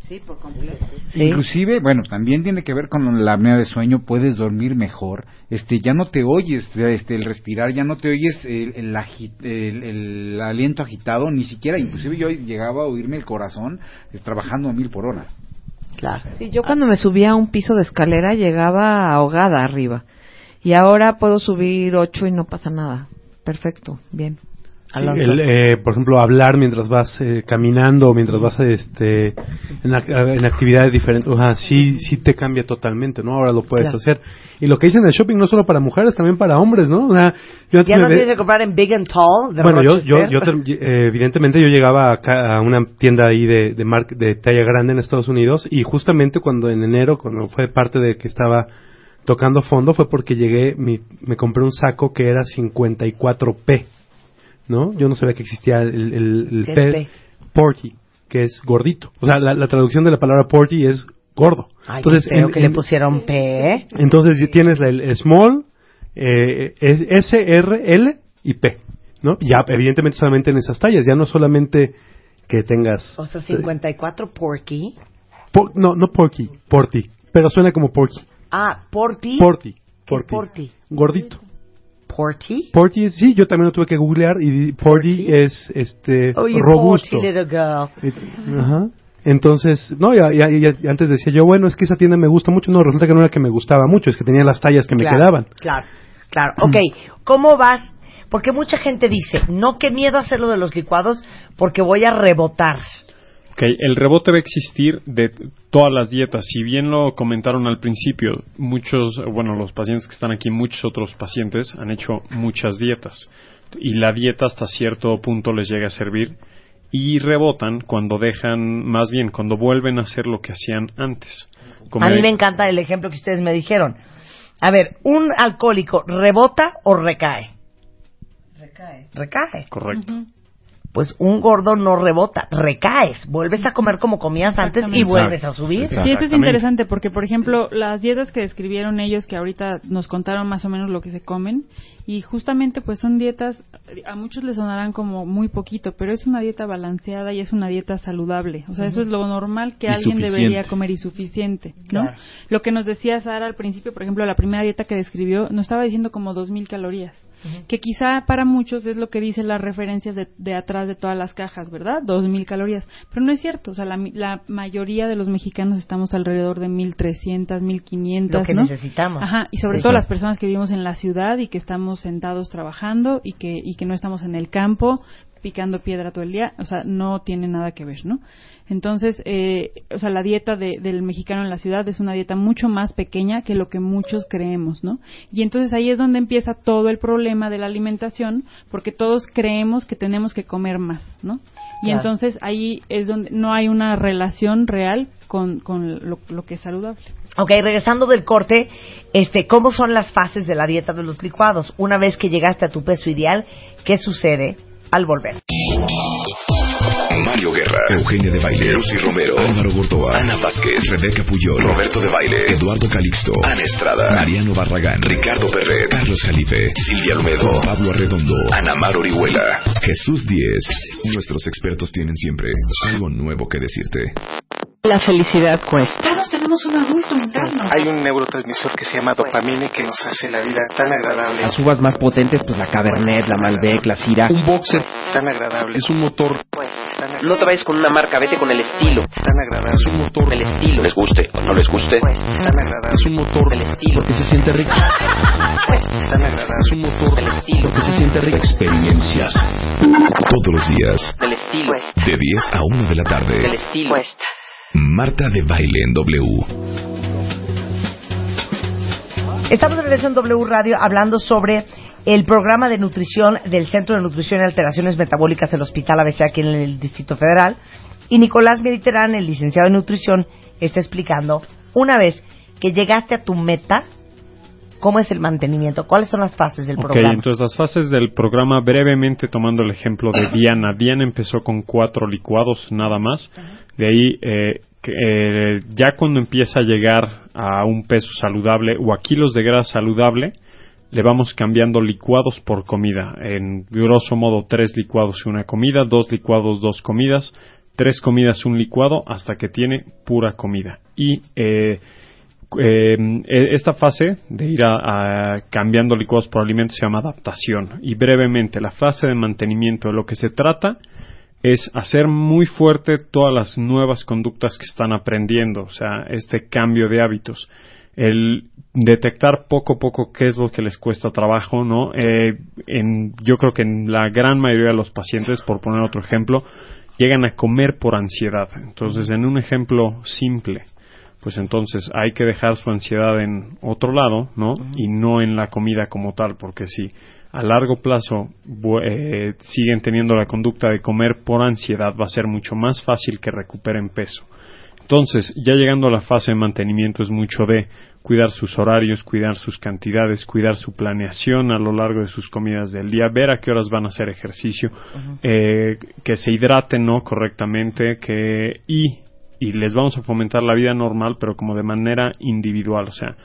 Sí, por completo. Inclusive, bueno, también tiene que ver con la apnea de sueño, puedes dormir mejor, este, ya no te oyes este, el respirar, ya no te oyes el, el agi- el- el aliento agitado, ni siquiera, inclusive yo llegaba a oírme el corazón eh, trabajando a mil por hora. Claro. Sí, yo cuando me subía a un piso de escalera llegaba ahogada arriba. Y ahora puedo subir ocho y no pasa nada. Perfecto, bien. El, eh, por ejemplo, hablar mientras vas eh, caminando o mientras vas este, en, ac- en actividades diferentes, o sea, sí, sí te cambia totalmente, ¿no? Ahora lo puedes Claro. hacer. Y lo que dicen en el shopping no solo para mujeres, también para hombres, ¿no? O sea, yo antes Ya no ve- tienes que comprar en Big and Tall de bueno, yo, eh, evidentemente yo llegaba acá a una tienda ahí de, de, mar- de talla grande en Estados Unidos y justamente cuando en enero, cuando fue parte de que estaba tocando fondo, fue porque llegué, mi- me compré un saco que era 54P, ¿no? Yo no sabía que existía el, el, el ¿Qué P, porky, que es gordito. O sea, la, la traducción de la palabra porky es gordo. Ay, Entonces, creo en- que le pusieron P. ¿eh? entonces ya tienes el, el small, eh, S, R, L y P, ¿no? Ya evidentemente solamente en esas tallas, ya no solamente que tengas... O sea, 54 Porky. por- no, no porky, porty, pero suena como porky. Ah. ¿Qué es Porty. Porty? Gordito. Porty. Porty es, sí, yo también lo tuve que googlear y porty, es este Oh, you robusto. Porty little girl. It- Ajá. Entonces, no, ya- ya antes decía yo, bueno, es que esa tienda me gusta mucho. No, resulta que no era que me gustaba mucho, es que tenía las tallas que me quedaban. Claro, claro. Ok, ¿cómo vas? Porque mucha gente dice, no, qué miedo hacerlo de los licuados porque voy a rebotar. Ok, el rebote va a existir de todas las dietas. Si bien lo comentaron al principio, muchos, bueno, los pacientes que están aquí, muchos otros pacientes han hecho muchas dietas. Y la dieta hasta cierto punto les llega a servir y rebotan cuando dejan, más bien, cuando vuelven a hacer lo que hacían antes. Como A mí me encanta el ejemplo que ustedes me dijeron. A ver, ¿un alcohólico rebota o recae? Recae. Recae. Correcto. Pues un gordo no rebota, recaes. Vuelves a comer como comías antes y vuelves a subir. Sí, esto es interesante porque, por ejemplo, las dietas que describieron ellos, que ahorita nos contaron más o menos lo que se comen, y justamente pues son dietas, a muchos les sonarán como muy poquito, pero es una dieta balanceada y es una dieta saludable. O sea, eso es lo normal que Y alguien suficiente. debería comer y suficiente, ¿no? Claro. Lo que nos decía Sara al principio, por ejemplo, la primera dieta que describió, nos estaba diciendo como 2.000 calorías. Que quizá para muchos es lo que dicen las referencias de, de atrás de todas las cajas, ¿verdad? 2.000 calorías. Pero no es cierto, o sea, la, la mayoría de los mexicanos estamos alrededor de 1.300, 1.500, Lo que ¿no? necesitamos. Ajá, y sobre Sí, todo sí. las personas que vivimos en la ciudad y que estamos sentados trabajando y que, y que no estamos en el campo picando piedra todo el día, o sea, no tiene nada que ver, ¿no? Entonces, eh, o sea, la dieta de- del mexicano en la ciudad es una dieta mucho más pequeña que lo que muchos creemos, ¿no? Y entonces ahí es donde empieza todo el problema de la alimentación, porque todos creemos que tenemos que comer más, ¿no? Y Claro. entonces ahí es donde no hay una relación real con, con lo, lo que es saludable. Ok, regresando del corte, este, ¿cómo son las fases de la dieta de los licuados? Una vez que llegaste a tu peso ideal, ¿qué sucede al volver? Mario Guerra, Eugenia de Baile, Lucy Romero, Álvaro Gordoa, Ana Vázquez, Rebeca Puyol, Roberto de Baile, Eduardo Calixto, Ana Estrada, Mariano Barragán, Ricardo Perret, Carlos Jalife, Silvia Olmedo, Pablo Arredondo, Ana Mar Orihuela, Jesús Díez. Nuestros expertos tienen siempre algo nuevo que decirte. La felicidad cuesta. Todos tenemos un adulto interno. Hay un neurotransmisor que se llama dopamina que nos hace la vida tan agradable. Las uvas más potentes, pues la Cabernet, la Malbec, la Syrah. Un boxer tan agradable. Es un motor. No te vayas con una marca, vete con el estilo. Tan agradable. Es un motor. El estilo. Les guste o no les guste. Tan agradable. Es un motor. El estilo. Porque se siente rico. Tan agradable. Es un motor. El estilo. Porque se siente rico. Experiencias. Todos los días, El estilo. de 10 a 1 de la tarde. El estilo. Marta de Baile en W. Estamos regreso en W Radio hablando sobre el programa de nutrición del Centro de Nutrición y Alteraciones Metabólicas del Hospital ABC aquí en el Distrito Federal. Y Nicolás Mediterán, el licenciado en nutrición, está explicando, una vez que llegaste a tu meta, cómo es el mantenimiento, cuáles son las fases del Ok, programa. entonces las fases del programa, brevemente tomando el ejemplo de Diana. Diana empezó con cuatro licuados nada más. De ahí, eh, eh, ya cuando empieza a llegar a un peso saludable o a kilos de grasa saludable, le vamos cambiando licuados por comida. En grosso modo, tres licuados y una comida, dos licuados, dos comidas, tres comidas, un licuado, hasta que tiene pura comida. Y eh, eh, esta fase de ir a cambiando licuados por alimentos se llama adaptación. Y brevemente, la fase de mantenimiento de lo que se trata es hacer muy fuerte todas las nuevas conductas que están aprendiendo, o sea, este cambio de hábitos. El detectar poco a poco qué es lo que les cuesta trabajo, ¿no? Eh, en, yo creo que en la gran mayoría de los pacientes, por poner otro ejemplo, llegan a comer por ansiedad. Entonces, en un ejemplo simple, pues entonces hay que dejar su ansiedad en otro lado, ¿no? Y no en la comida como tal, porque si a largo plazo eh, siguen teniendo la conducta de comer por ansiedad, va a ser mucho más fácil que recuperen peso. Entonces, ya llegando a la fase de mantenimiento es mucho de cuidar sus horarios, cuidar sus cantidades, cuidar su planeación a lo largo de sus comidas del día, ver a qué horas van a hacer ejercicio, eh, que se hidraten no correctamente, que y y les vamos a fomentar la vida normal, pero como de manera individual, o sea,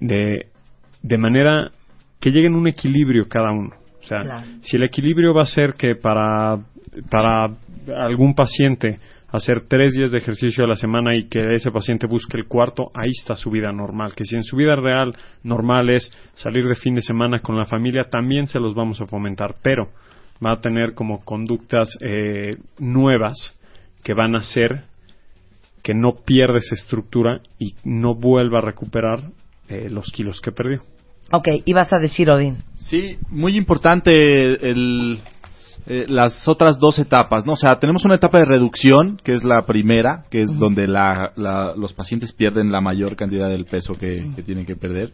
de de manera que lleguen a un equilibrio cada uno. O sea, Claro. si el equilibrio va a ser que para, para algún paciente hacer tres días de ejercicio a la semana y que ese paciente busque el cuarto, ahí está su vida normal. Que si en su vida real normal es salir de fin de semana con la familia, también se los vamos a fomentar, pero va a tener como conductas eh, nuevas que van a hacer que no pierda esa estructura y no vuelva a recuperar eh, los kilos que perdió. Ok, ibas a decir, Odín. Sí, muy importante el, eh, las otras dos etapas, ¿no? O sea, tenemos una etapa de reducción, que es la primera, que es donde la, la- los pacientes pierden la mayor cantidad del peso que, que tienen que perder.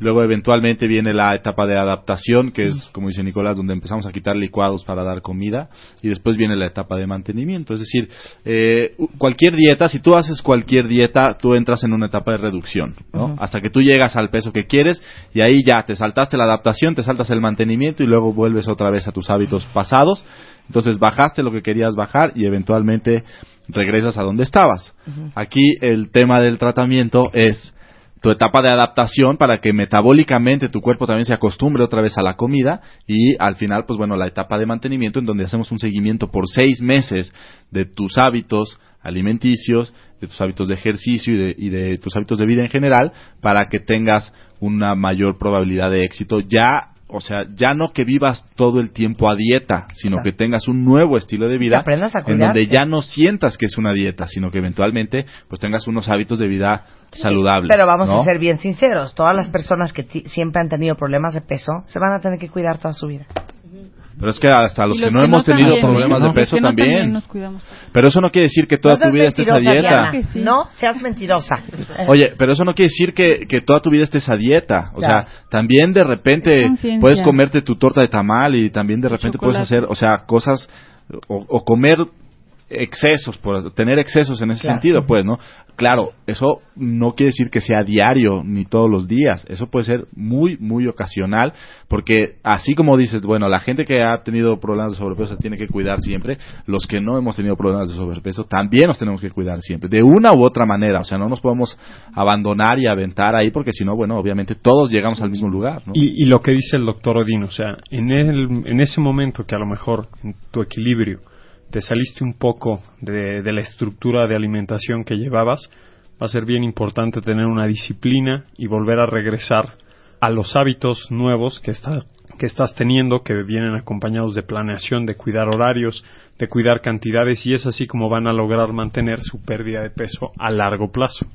Luego, eventualmente, viene la etapa de adaptación, que es, como dice Nicolás, donde empezamos a quitar licuados para dar comida. Y después viene la etapa de mantenimiento. Es decir, eh, cualquier dieta, si tú haces cualquier dieta, tú entras en una etapa de reducción, ¿no? Hasta que tú llegas al peso que quieres y ahí ya te saltaste la adaptación, te saltas el mantenimiento y luego vuelves otra vez a tus hábitos pasados. Entonces bajaste lo que querías bajar y eventualmente regresas a donde estabas. Aquí el tema del tratamiento es tu etapa de adaptación para que metabólicamente tu cuerpo también se acostumbre otra vez a la comida y al final, pues bueno, la etapa de mantenimiento en donde hacemos un seguimiento por seis meses de tus hábitos alimenticios, de tus hábitos de ejercicio y de, y de tus hábitos de vida en general para que tengas una mayor probabilidad de éxito ya o sea, ya no que vivas todo el tiempo a dieta, sino que tengas un nuevo estilo de vida aprendas a en donde ya no sientas que es una dieta, sino que eventualmente pues tengas unos hábitos de vida saludables. Pero vamos ¿no? a ser bien sinceros, todas las personas que siempre han tenido problemas de peso se van a tener que cuidar toda su vida. Pero es que hasta los, que no que hemos no tenido también, problemas ¿no? de peso no también. nos cuidamos. Pero eso no quiere decir que toda tu vida estés a dieta. Diana. No seas mentirosa. Oye, pero eso no quiere decir que, que toda tu vida estés a dieta. O Claro. sea, también de repente puedes comerte tu torta de tamal y también de repente puedes hacer, o sea, cosas o, o comer excesos, por tener excesos en ese Claro. sentido, pues, ¿no? Claro, eso no quiere decir que sea diario ni todos los días. Eso puede ser muy, muy ocasional, porque así como dices, bueno, la gente que ha tenido problemas de sobrepeso se tiene que cuidar siempre. Los que no hemos tenido problemas de sobrepeso también nos tenemos que cuidar siempre, de una u otra manera. O sea, no nos podemos abandonar y aventar ahí, porque si no, bueno, obviamente todos llegamos al mismo lugar, ¿no? Y, y lo que dice el doctor Odín, o sea, en, el, en ese momento que a lo mejor en tu equilibrio te saliste un poco de, de la estructura de alimentación que llevabas, va a ser bien importante tener una disciplina y volver a regresar a los hábitos nuevos que, está, que estás teniendo, que vienen acompañados de planeación, de cuidar horarios, de cuidar cantidades, y es así como van a lograr mantener su pérdida de peso a largo plazo.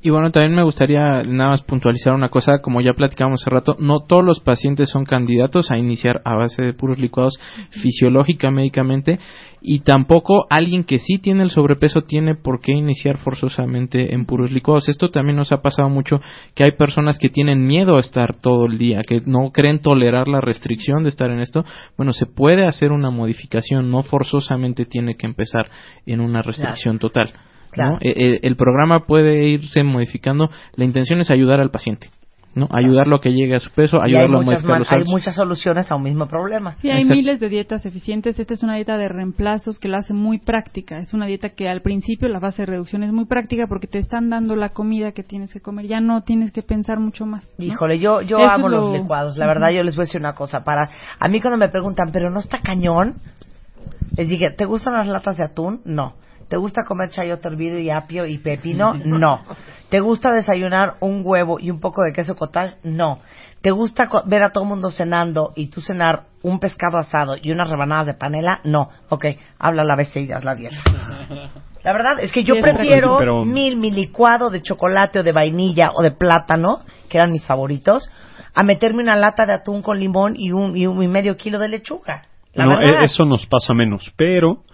Y bueno, también me gustaría nada más puntualizar una cosa, como ya platicamos hace rato, no todos los pacientes son candidatos a iniciar a base de puros licuados fisiológica médicamente y tampoco alguien que sí tiene el sobrepeso tiene por qué iniciar forzosamente en puros licuados. Esto también nos ha pasado mucho que hay personas que tienen miedo a estar todo el día, que no creen tolerar la restricción de estar en esto. Bueno, se puede hacer una modificación, no forzosamente tiene que empezar en una restricción total. Claro. ¿no? Eh, eh, el programa puede irse modificando. La intención es ayudar al paciente, ¿no? Ayudarlo a que llegue a su peso, ayudarlo a muchas, modificar los hay muchas soluciones a un mismo problema. Sí, hay Exacto. miles de dietas eficientes. Esta es una dieta de reemplazos que la hace muy práctica. Es una dieta que al principio la fase de reducción es muy práctica porque te están dando la comida que tienes que comer. Ya no tienes que pensar mucho más. ¿no? Híjole, yo, yo Eso amo es los lo- licuados. La verdad, yo les voy a decir una cosa. Para A mí cuando me preguntan, ¿pero no está cañón? Les dije, ¿te gustan las latas de atún? No. ¿Te gusta comer chayote hervido y apio y pepino? No. ¿Te gusta desayunar un huevo y un poco de queso cottage? No. ¿Te gusta ver a todo el mundo cenando y tú cenar un pescado asado y unas rebanadas de panela? No. Ok, habla la vez y haz la dieta. La verdad es que yo prefiero Pero- mil mi licuado de chocolate o de vainilla o de plátano, que eran mis favoritos, a meterme una lata de atún con limón y un, y un y medio kilo de lechuga. La No, verdad. e- eso nos pasa menos, pero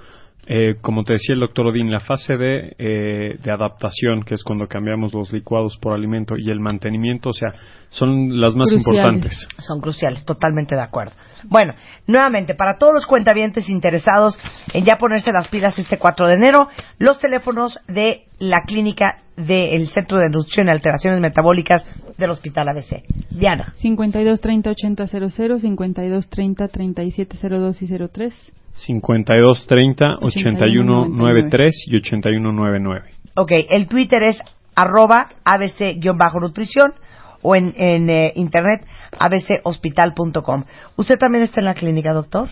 eh, como te decía el doctor Odín, la fase de, eh, de adaptación, que es cuando cambiamos los licuados por alimento, y el mantenimiento, o sea, son las más Cruciales. importantes. Son cruciales, totalmente de acuerdo. Bueno, nuevamente, para todos los cuentavientes interesados en ya ponerse las pilas este 4 de enero, los teléfonos de la clínica del Centro de Nutrición y Alteraciones Metabólicas del Hospital ABC. Diana. 52 30 80 00, 52 30 37 02 y 03. 52 30 81 81 93 y 81 99. Ok, el Twitter es arroba abc-nutrición o en, en eh, internet abchospital.com. ¿Usted también está en la clínica, doctor?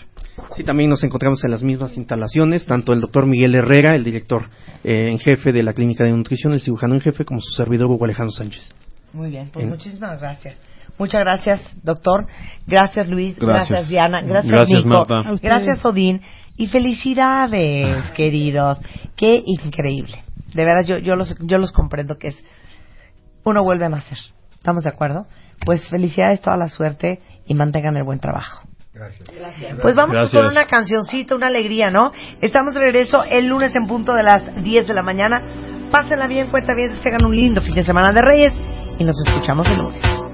Sí, también nos encontramos en las mismas instalaciones, tanto el doctor Miguel Herrera, el director eh, en jefe de la Clínica de Nutrición, el cirujano en jefe, como su servidor Hugo Alejandro Sánchez. Muy bien, pues En- muchísimas gracias. Muchas gracias, doctor. Gracias, Luis. Gracias, Gracias. Diana. Gracias, Gracias, Nico. Marta. Gracias, Odín. Y felicidades, queridos. Qué increíble. De veras, yo, yo, los, yo los comprendo que es... Uno vuelve a nacer. ¿Estamos de acuerdo? Pues felicidades, toda la suerte y mantengan el buen trabajo. Pues vamos Gracias. con una cancioncita, una alegría, ¿no? Estamos de regreso el lunes en punto de las 10 de la mañana. Pásenla bien, cuenta bien, tengan un lindo fin de semana de Reyes y nos escuchamos el lunes.